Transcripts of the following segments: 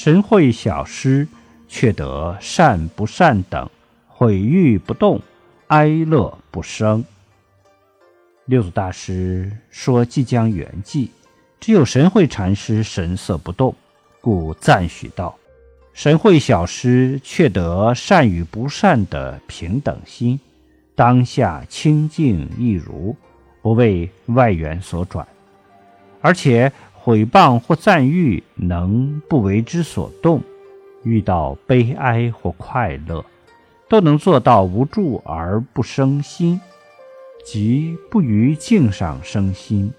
神会小施，却得善不善等；毁誉不动，哀乐不生。六祖大师说即将圆寂，只有神会禅师神色不动，故赞许道：“神会小施，却得善与不善的平等心，当下清净一如，不为外缘所转，而且。”毁谤或赞誉，能不为之所动；遇到悲哀或快乐，都能做到无助而不生心，即不于境上生心。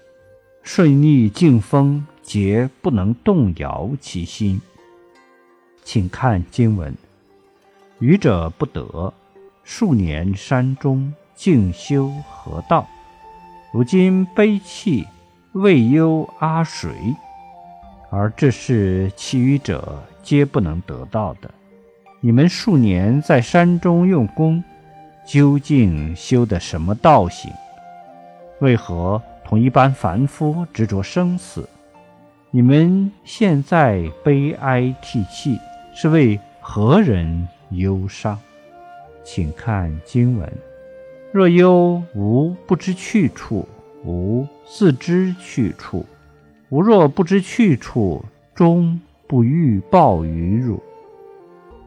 顺逆境风，皆不能动摇其心。请看经文：愚者不得数年山中静修何道？如今悲泣。未忧阿谁？而这是其余者皆不能得到的。你们数年在山中用功，究竟修的什么道行？为何同一般凡夫执着生死？你们现在悲哀涕泣，是为何人忧伤？请看经文：若忧无不知去处。无自知去处，吾若不知去处，终不欲报于汝。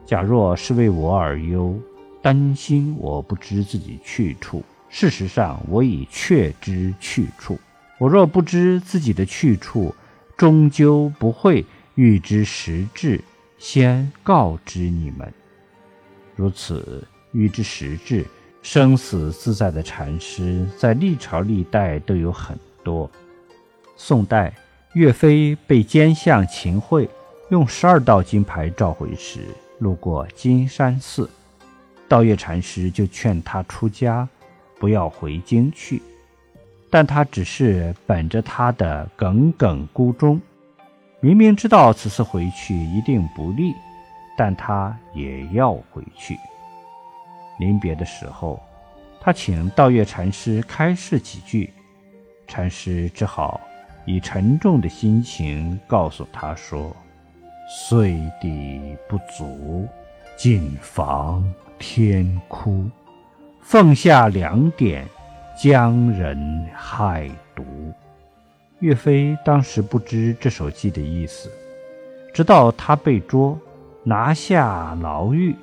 假若是为我而忧，担心我不知自己去处，事实上我已确知去处。我若不知自己的去处，终究不会预知实质，先告知你们。如此预知实质。生死自在的禅师，在历朝历代都有很多。宋代岳飞被奸相秦桧用十二道金牌召回时，路过金山寺，道月禅师就劝他出家，不要回京去。但他只是本着他的耿耿孤忠，明明知道此次回去一定不利，但他也要回去。临别的时候，他请道月禅师开示几句，禅师只好以沉重的心情告诉他说：“岁底不足，谨防天哭。奉下两点，将人害毒。”岳飞当时不知这首偈的意思，直到他被捉，拿下牢狱。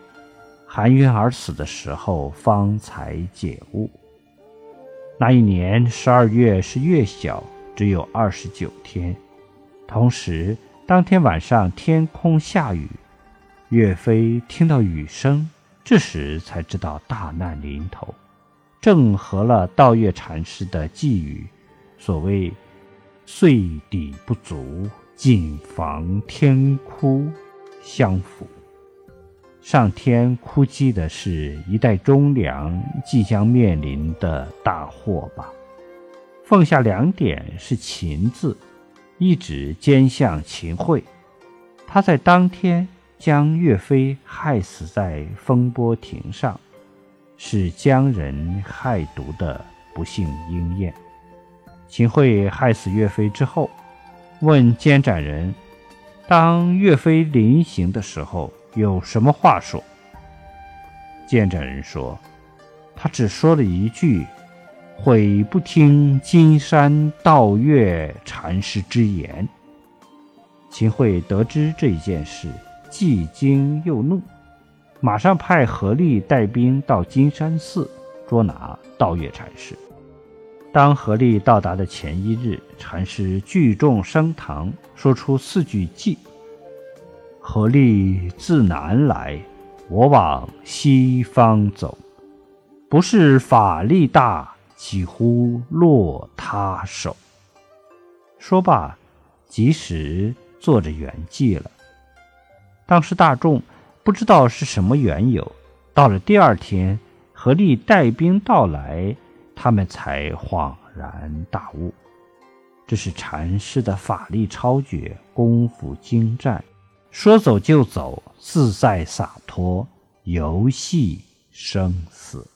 含冤而死的时候，方才解悟。那一年十二月是月小，只有二十九天。同时，当天晚上天空下雨，岳飞听到雨声，这时才知道大难临头，正合了道月禅师的寄语，所谓“岁底不足，谨防天哭”相符。上天哭泣的是一代忠良即将面临的大祸吧？奉下两点是秦字，一指奸相秦桧，他在当天将岳飞害死在风波亭上，是将人害毒的不幸应验。秦桧害死岳飞之后，问监斩人：当岳飞临行的时候。有什么话说？见证人说，他只说了一句：“悔不听金山道月禅师之言。”秦桧得知这一件事，既惊又怒，马上派何力带兵到金山寺捉拿道月禅师。当何力到达的前一日，禅师聚众升堂，说出四句偈。何力自南来？我往西方走，不是法力大，几乎落他手。”说罢，及时坐着圆寂了。当时大众不知道是什么缘由，到了第二天，何力带兵到来，他们才恍然大悟。这是禅师的法力超绝，功夫精湛，说走就走自在洒脱游戏生死。